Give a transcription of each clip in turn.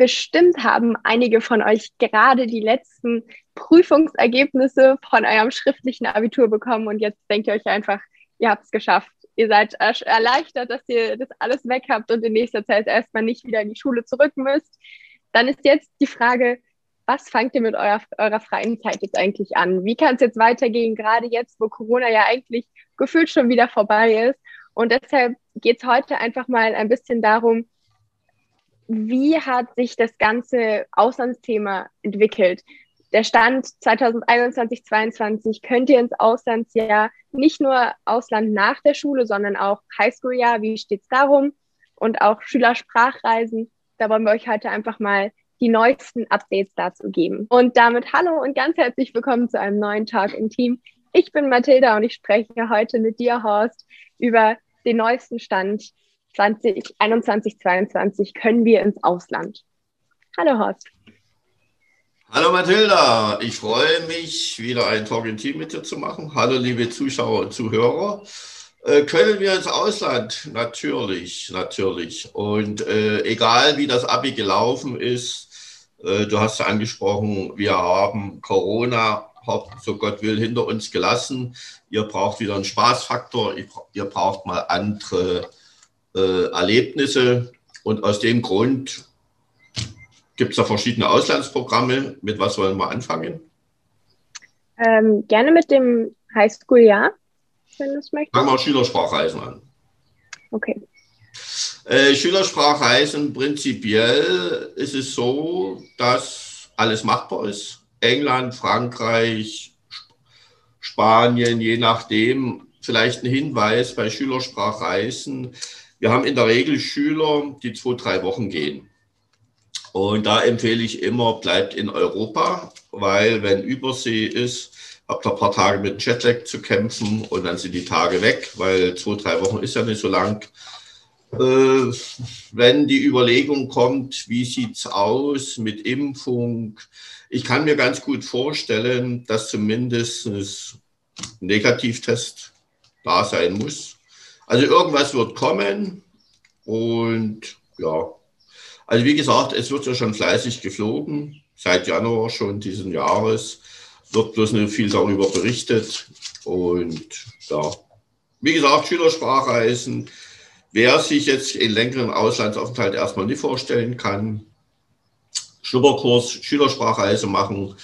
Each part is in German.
Bestimmt haben einige von euch gerade die letzten Prüfungsergebnisse von eurem schriftlichen Abitur bekommen und jetzt denkt ihr euch einfach, ihr habt es geschafft. Ihr seid erleichtert, dass ihr das alles weg habt und in nächster Zeit erstmal nicht wieder in die Schule zurück müsst. Dann ist jetzt die Frage, was fangt ihr mit eurer, eurer freien Zeit jetzt eigentlich an? Wie kann es jetzt weitergehen, gerade jetzt, wo Corona ja eigentlich gefühlt schon wieder vorbei ist? Und deshalb geht es heute einfach mal ein bisschen darum, wie hat sich das ganze Auslandsthema entwickelt? Der Stand 2021, 2022 könnt ihr ins Auslandsjahr nicht nur Ausland nach der Schule, sondern auch Highschool-Jahr. Wie steht es darum? Und auch Schülersprachreisen. Da wollen wir euch heute einfach mal die neuesten Updates dazu geben. Und damit hallo und ganz herzlich willkommen zu einem neuen Talk im Team. Ich bin Mathilda und ich spreche heute mit dir, Horst, über den neuesten Stand 2021, 2022 können wir ins Ausland. Hallo Horst. Hallo Mathilda, ich freue mich, wieder ein Talk im Team mit dir zu machen. Hallo liebe Zuschauer und Zuhörer. Äh, können wir ins Ausland? Natürlich, natürlich. Und äh, egal wie das Abi gelaufen ist, äh, du hast ja angesprochen, wir haben Corona, so Gott will, hinter uns gelassen. Ihr braucht wieder einen Spaßfaktor, ihr braucht mal andere äh, Erlebnisse. Und aus dem Grund gibt es da verschiedene Auslandsprogramme. Mit was wollen wir anfangen? Ähm, gerne mit dem Highschool-Jahr, wenn du es möchtest. Fangen wir Schülersprachreisen an. Okay. Äh, Schülersprachreisen prinzipiell ist es so, dass alles machbar ist. England, Frankreich, Spanien, je nachdem. Vielleicht ein Hinweis bei Schülersprachreisen. Wir haben in der Regel Schüler, die zwei, drei Wochen gehen. Und da empfehle ich immer, bleibt in Europa, weil wenn Übersee ist, habt ihr ein paar Tage mit Jetlag zu kämpfen und dann sind die Tage weg, weil zwei, drei Wochen ist ja nicht so lang. Äh, wenn die Überlegung kommt, wie sieht's aus mit Impfung? Ich kann mir ganz gut vorstellen, dass zumindest ein Negativtest da sein muss. Also irgendwas wird kommen und ja, also wie gesagt, es wird ja schon fleißig geflogen, seit Januar schon diesen Jahres, wird bloß nicht viel darüber berichtet und ja, wie gesagt, Schülersprachreisen, wer sich jetzt in längeren Auslandsaufenthalt erstmal nicht vorstellen kann, Schnupperkurs, Schülersprachreise machen,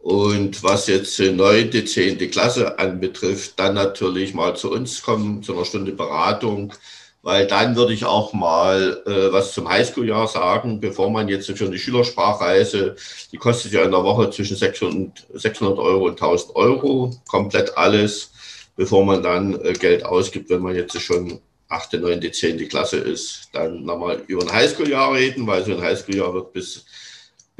und was jetzt neunte, zehnte Klasse anbetrifft, dann natürlich mal zu uns kommen, zu einer Stunde Beratung, weil dann würde ich auch mal äh, was zum Highschool-Jahr sagen, bevor man jetzt für eine Schülersprachreise, die kostet ja in der Woche zwischen 600, 600 Euro und 1000 Euro, komplett alles, bevor man dann äh, Geld ausgibt, wenn man jetzt schon achte, neunte, zehnte Klasse ist, dann nochmal über ein Highschool-Jahr reden, weil so ein Highschool-Jahr wird bis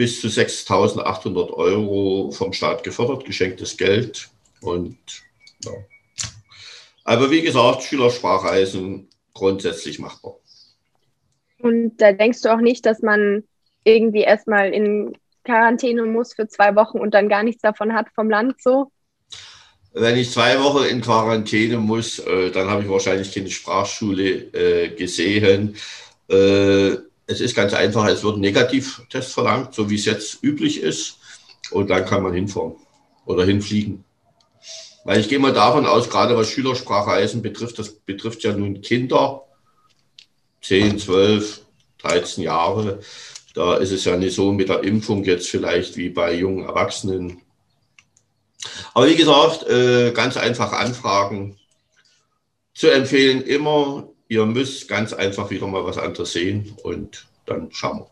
bis zu 6.800 Euro vom Staat gefördert, geschenktes Geld. Und ja. Aber wie gesagt, Schülersprachreisen grundsätzlich machbar. Und da denkst du auch nicht, dass man irgendwie erstmal in Quarantäne muss für zwei Wochen und dann gar nichts davon hat vom Land so? Wenn ich zwei Wochen in Quarantäne muss, äh, dann habe ich wahrscheinlich keine Sprachschule äh, gesehen. Es ist ganz einfach, es wird ein Negativtest verlangt, so wie es jetzt üblich ist. Und dann kann man hinfahren oder hinfliegen. Weil ich gehe mal davon aus, gerade was Schülersprachreisen betrifft, das betrifft ja nun Kinder, 10, 12, 13 Jahre. Da ist es ja nicht so mit der Impfung jetzt vielleicht wie bei jungen Erwachsenen. Aber wie gesagt, äh, ganz einfach anfragen. Zu empfehlen immer ihr müsst ganz einfach wieder mal was anderes sehen und dann schauen wir.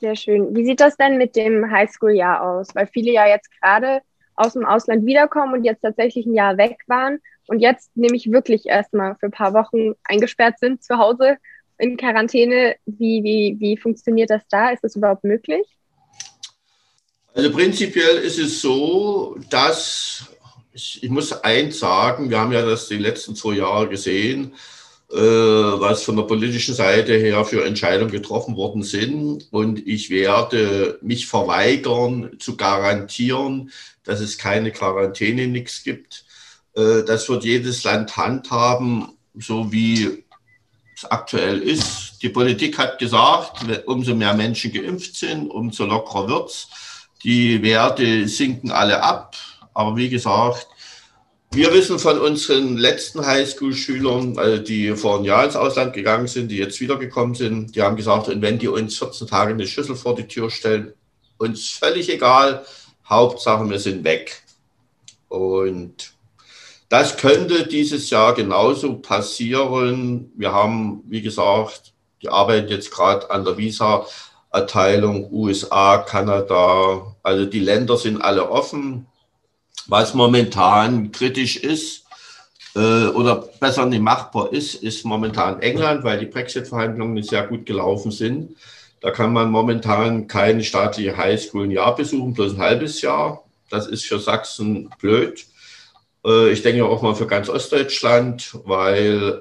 Sehr schön. Wie sieht das denn mit dem Highschool-Jahr aus? Weil viele ja jetzt gerade aus dem Ausland wiederkommen und jetzt tatsächlich ein Jahr weg waren und jetzt nämlich wirklich erstmal für ein paar Wochen eingesperrt sind zu Hause in Quarantäne. Wie, wie, wie funktioniert das da? Ist das überhaupt möglich? Also prinzipiell ist es so, dass ich, muss eins sagen, wir haben ja das die letzten zwei Jahre gesehen, äh, was von der politischen Seite her für Entscheidungen getroffen worden sind. Und ich werde mich verweigern zu garantieren, dass es keine Quarantäne, nichts gibt. Äh, das wird jedes Land handhaben, so wie es aktuell ist. Die Politik hat gesagt, umso mehr Menschen geimpft sind, umso lockerer wird's. Die Werte sinken alle ab. Aber wie gesagt, wir wissen von unseren letzten Highschool-Schülern, also die vor einem Jahr ins Ausland gegangen sind, die jetzt wiedergekommen sind, die haben gesagt, und wenn die uns 14 Tage eine Schüssel vor die Tür stellen, uns völlig egal, Hauptsache wir sind weg. Und das könnte dieses Jahr genauso passieren. Wir haben, wie gesagt, die arbeiten jetzt gerade an der Visa-Erteilung, USA, Kanada. Also die Länder sind alle offen. Was momentan kritisch ist äh, oder besser nicht machbar ist, ist momentan England, weil die Brexit-Verhandlungen sehr gut gelaufen sind. Da kann man momentan keine staatliche Highschool ein Jahr besuchen, bloß ein halbes Jahr. Das ist für Sachsen blöd. Äh, ich denke auch mal für ganz Ostdeutschland, weil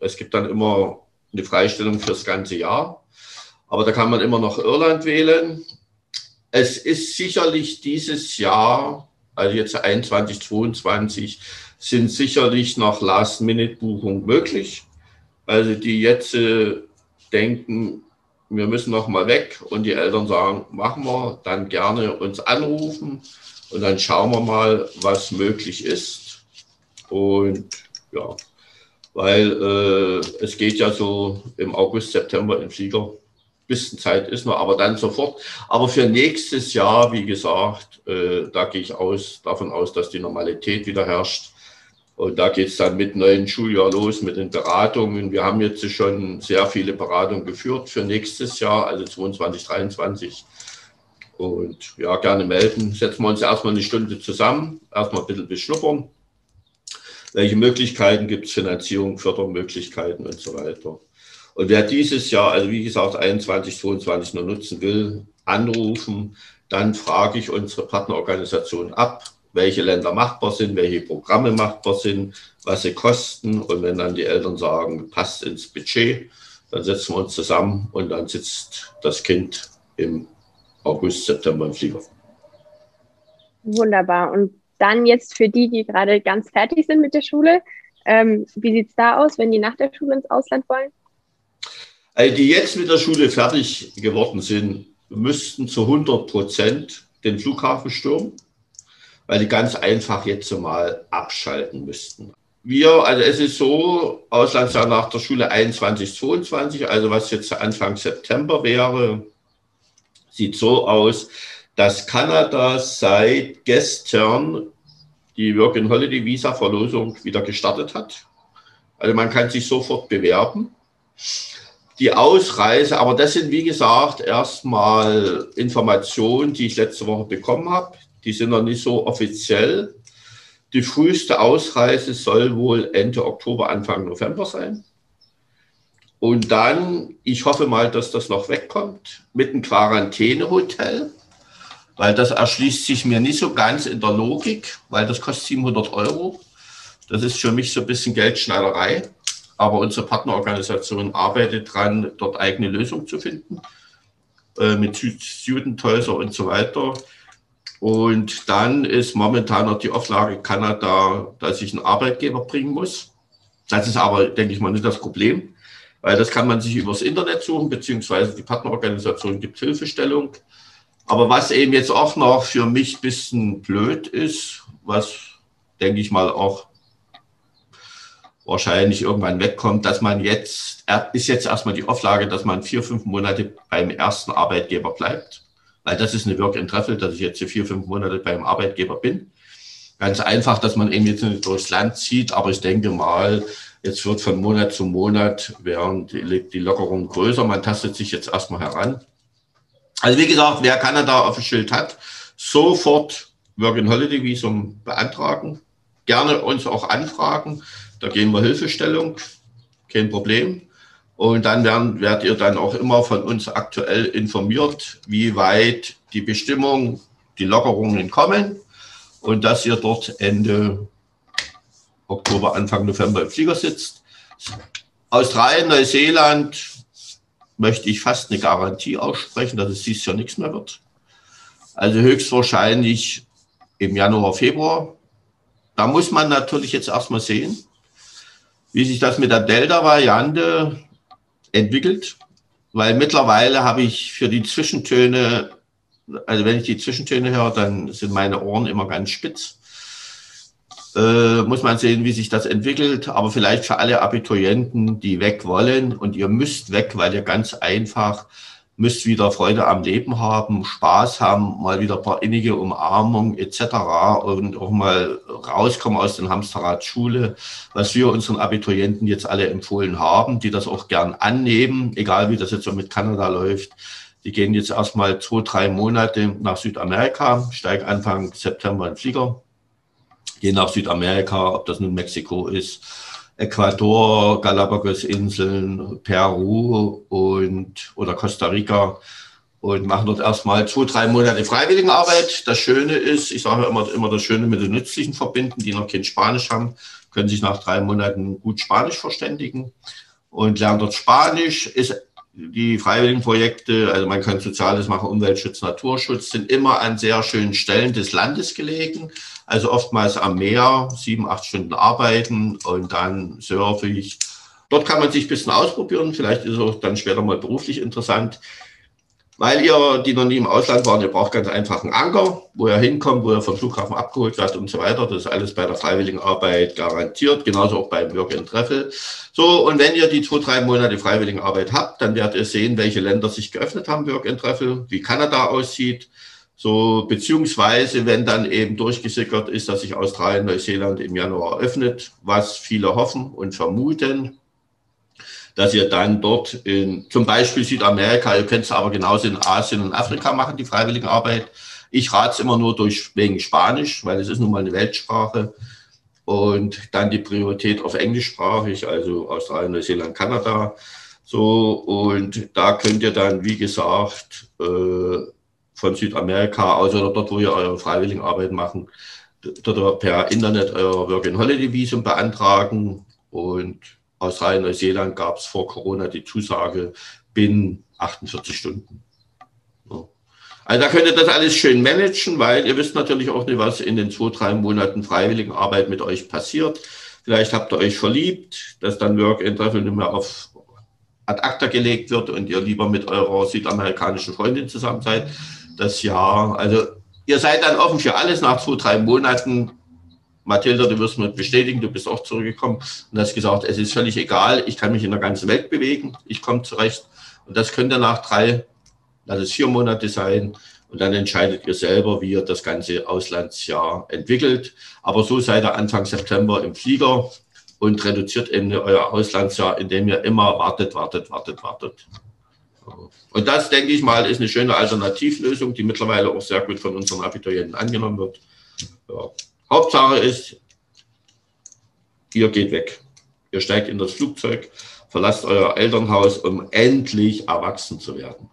äh, es gibt dann immer eine Freistellung fürs ganze Jahr. Aber da kann man immer noch Irland wählen. Es ist sicherlich dieses Jahr, also jetzt 21, 22, sind sicherlich noch Last-Minute-Buchungen möglich. Also die jetzt äh, denken, wir müssen noch mal weg und die Eltern sagen, machen wir, dann gerne uns anrufen und dann schauen wir mal, was möglich ist. Und ja, weil äh, es geht ja so im August, September im Flieger. Bisschen Zeit ist noch, aber dann sofort. Aber für nächstes Jahr, wie gesagt, äh, da gehe ich aus, davon aus, dass die Normalität wieder herrscht. Und da geht es dann mit neuen Schuljahr los, mit den Beratungen. Wir haben jetzt schon sehr viele Beratungen geführt für nächstes Jahr, also 22, 23. Und ja, gerne melden. Setzen wir uns erstmal eine Stunde zusammen, erstmal ein bisschen beschnuppern. Welche Möglichkeiten gibt es, Finanzierung, Fördermöglichkeiten und so weiter. Und wer dieses Jahr, also wie gesagt, 21, 22 nur nutzen will, anrufen. Dann frage ich unsere Partnerorganisation ab, welche Länder machbar sind, welche Programme machbar sind, was sie kosten. Und wenn dann die Eltern sagen, passt ins Budget, dann setzen wir uns zusammen und dann sitzt das Kind im August, September im Flieger. Wunderbar. Und dann jetzt für die, die gerade ganz fertig sind mit der Schule, ähm, wie sieht es da aus, wenn die nach der Schule ins Ausland wollen? Also die jetzt mit der Schule fertig geworden sind, müssten zu 100 Prozent den Flughafen stürmen, weil die ganz einfach jetzt mal abschalten müssten. Wir, also es ist so, Auslandsjahr nach der Schule 21, 22, also was jetzt Anfang September wäre, sieht so aus, dass Kanada seit gestern die Work and Holiday Visa Verlosung wieder gestartet hat. Also man kann sich sofort bewerben. Die Ausreise, aber das sind wie gesagt erstmal Informationen, die ich letzte Woche bekommen habe. Die sind noch nicht so offiziell. Die früheste Ausreise soll wohl Ende Oktober, Anfang November sein. Und dann, ich hoffe mal, dass das noch wegkommt, mit einem Quarantänehotel, weil das erschließt sich mir nicht so ganz in der Logik, weil das kostet 700 Euro. Das ist für mich so ein bisschen Geldschneiderei. Aber unsere Partnerorganisation arbeitet dran, dort eigene Lösungen zu finden, äh, mit Studenthäuser und so weiter. Und dann ist momentan noch die Auflage Kanada, dass ich einen Arbeitgeber bringen muss. Das ist aber, denke ich mal, nicht das Problem weil das kann man sich übers Internet suchen, beziehungsweise die Partnerorganisation gibt Hilfestellung. Aber was eben jetzt auch noch für mich ein bisschen blöd ist, was denke ich mal auch wahrscheinlich irgendwann wegkommt, dass man jetzt, ist jetzt erstmal die Auflage, dass man vier, fünf Monate beim ersten Arbeitgeber bleibt. Weil das ist eine Work and Travel, dass ich jetzt vier, fünf Monate beim Arbeitgeber bin. Ganz einfach, dass man eben jetzt nicht durchs Land zieht, aber ich denke mal, Jetzt wird von Monat zu Monat werden die, Lockerungen größer. Man tastet sich jetzt erstmal heran. Also wie gesagt, wer Kanada auf dem Schild hat, sofort Work and Holiday Visum beantragen. Gerne uns auch anfragen. Da gehen wir Hilfestellung. Kein Problem. Und dann werden, werdet ihr dann auch immer von uns aktuell informiert, wie weit die Bestimmung, die Lockerungen kommen und dass ihr dort Ende Oktober, Anfang November im Flieger sitzt. Australien, Neuseeland möchte ich fast eine Garantie aussprechen, dass es dieses Jahr nichts mehr wird. Also höchstwahrscheinlich im Januar, Februar. Da muss man natürlich jetzt erstmal sehen, wie sich das mit der Delta-Variante entwickelt, weil mittlerweile habe ich für die Zwischentöne, also wenn ich die Zwischentöne höre, dann sind meine Ohren immer ganz spitz. Äh, muss man sehen, wie sich das entwickelt. Aber vielleicht für alle Abiturienten, die weg wollen und ihr müsst weg, weil ihr ganz einfach müsst wieder Freude am Leben haben, Spaß haben, mal wieder ein paar innige Umarmung etc. und auch mal rauskommen aus dem Hamsterrad Schule, was wir unseren Abiturienten jetzt alle empfohlen haben, die das auch gern annehmen, egal wie das jetzt so mit Kanada läuft. Die gehen jetzt erstmal zwei, drei Monate nach Südamerika, steigen Anfang September in Flieger, gehen nach Südamerika, ob das nun Mexiko ist, Ecuador, Galapagos-Inseln, Peru und oder Costa Rica und machen dort erstmal zwei, drei Monate Freiwilligenarbeit. Das Schöne ist, ich sage immer, immer das Schöne mit den Nützlichen verbinden, die noch kein Spanisch haben, können sich nach drei Monaten gut Spanisch verständigen und lernen dort Spanisch. Ist die Freiwilligenprojekte, also man kann Soziales machen, Umweltschutz, Naturschutz, sind immer an sehr schönen Stellen des Landes gelegen. Also oftmals am Meer, sieben, acht Stunden arbeiten und dann surfe ich. Dort kann man sich ein bisschen ausprobieren. Vielleicht ist es auch dann später mal beruflich interessant. Weil ihr, die noch nie im Ausland waren, ihr braucht ganz einfach einen Anker, wo ihr hinkommt, wo ihr vom Flughafen abgeholt wird und so weiter. Das ist alles bei der Freiwilligenarbeit garantiert, genauso auch beim Work and Travel. So, und wenn ihr die zwei, drei Monate Freiwilligenarbeit habt, dann werdet ihr sehen, welche Länder sich geöffnet haben, Work and Travel, wie Kanada aussieht. So, beziehungsweise, wenn dann eben durchgesickert ist, dass sich Australien, Neuseeland im Januar öffnet, was viele hoffen und vermuten, dass ihr dann dort in zum Beispiel Südamerika, ihr könnt es aber genauso in Asien und Afrika machen, die freiwillige Arbeit. Ich rate es immer nur durch wegen Spanisch, weil es ist nun mal eine Weltsprache. Und dann die Priorität auf englischsprachig, also Australien, Neuseeland, Kanada. So, und da könnt ihr dann, wie gesagt, äh, von Südamerika aus oder dort, wo ihr eure Freiwilligenarbeit machen, dort per Internet euer Work-and-Holiday-Visum beantragen und Australien, Neuseeland gab es vor Corona die Zusage binnen 48 Stunden. Also da könnt ihr das alles schön managen, weil ihr wisst natürlich auch nicht, was in den zwei, drei Monaten Freiwilligenarbeit mit euch passiert. Vielleicht habt ihr euch verliebt, dass dann Work and Travel nicht mehr auf ad acta gelegt wird und ihr lieber mit eurer südamerikanischen Freundin zusammen seid. Das Jahr, also ihr seid dann offen für alles nach zwei, drei Monaten Mathilda, du wirst mir bestätigen, du bist auch zurückgekommen und hast gesagt, es ist völlig egal, ich kann mich in der ganzen Welt bewegen, ich komme zurecht. Und das könnte nach drei, lass es vier Monate sein. Und dann entscheidet ihr selber, wie ihr das ganze Auslandsjahr entwickelt. Aber so seid ihr Anfang September im Flieger und reduziert eben euer Auslandsjahr, indem ihr immer wartet, wartet, wartet, wartet. Und das, denke ich mal, ist eine schöne Alternativlösung, die mittlerweile auch sehr gut von unseren Abiturienten angenommen wird. Ja. Hauptsache ist, ihr geht weg. Ihr steigt in das Flugzeug, verlasst euer Elternhaus, um endlich erwachsen zu werden.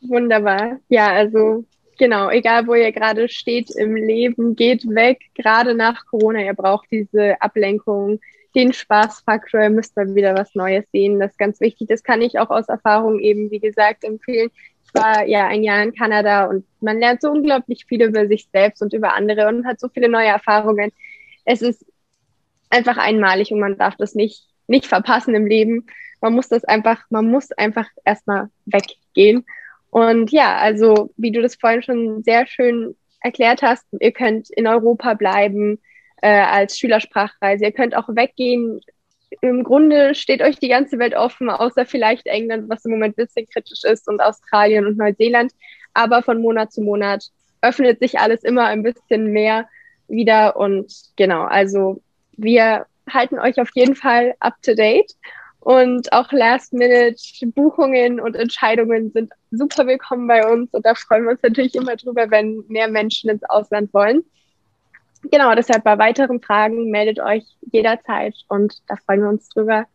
Wunderbar. Ja, also genau, egal wo ihr gerade steht im Leben, geht weg, gerade nach Corona. Ihr braucht diese Ablenkung, den Spaßfaktor, ihr müsst mal wieder was Neues sehen. Das ist ganz wichtig. Das kann ich auch aus Erfahrung eben, wie gesagt, empfehlen war ja ein Jahr in Kanada und man lernt so unglaublich viel über sich selbst und über andere und hat so viele neue Erfahrungen. Es ist einfach einmalig und man darf das nicht, nicht verpassen im Leben. Man muss das einfach, man muss einfach erstmal weggehen. Und ja, also wie du das vorhin schon sehr schön erklärt hast, ihr könnt in Europa bleiben äh, als Schülersprachreise. Ihr könnt auch weggehen im Grunde steht euch die ganze Welt offen, außer vielleicht England, was im Moment ein bisschen kritisch ist, und Australien und Neuseeland. Aber von Monat zu Monat öffnet sich alles immer ein bisschen mehr wieder. Und genau, also wir halten euch auf jeden Fall up to date. Und auch Last-Minute-Buchungen und Entscheidungen sind super willkommen bei uns. Und da freuen wir uns natürlich immer drüber, wenn mehr Menschen ins Ausland wollen genau, deshalb bei weiteren Fragen meldet euch jederzeit und da freuen wir uns drüber,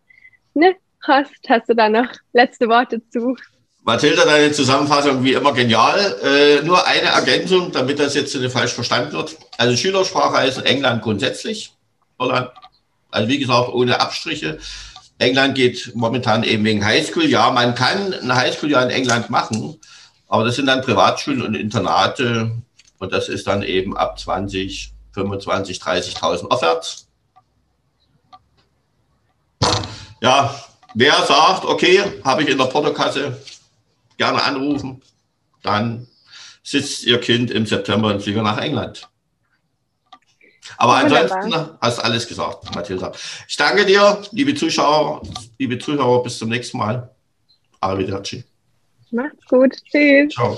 ne, hast, hast du da noch letzte Worte zu? Mathilda, deine Zusammenfassung wie immer genial. Äh, nur eine Ergänzung, damit das jetzt nicht falsch verstanden wird. Also Schülersprachreisen England grundsätzlich, Holland. Also wie gesagt, ohne Abstriche. England geht momentan eben wegen Highschool. Ja, man kann ein Highschool-Jahr in England machen, aber das sind dann Privatschulen und Internate und das ist dann eben ab 20, 25, 30.000 aufwärts. Ja, wer sagt, okay, habe ich in der Portokasse, gerne anrufen, dann sitzt Ihr Kind im September im Flieger nach England. Aber ansonsten hast du alles gesagt, Mathilda. Ich danke dir, liebe Zuschauer, liebe Zuschauer, bis zum nächsten Mal. Arrivederci. Macht's gut. Tschüss. Ciao.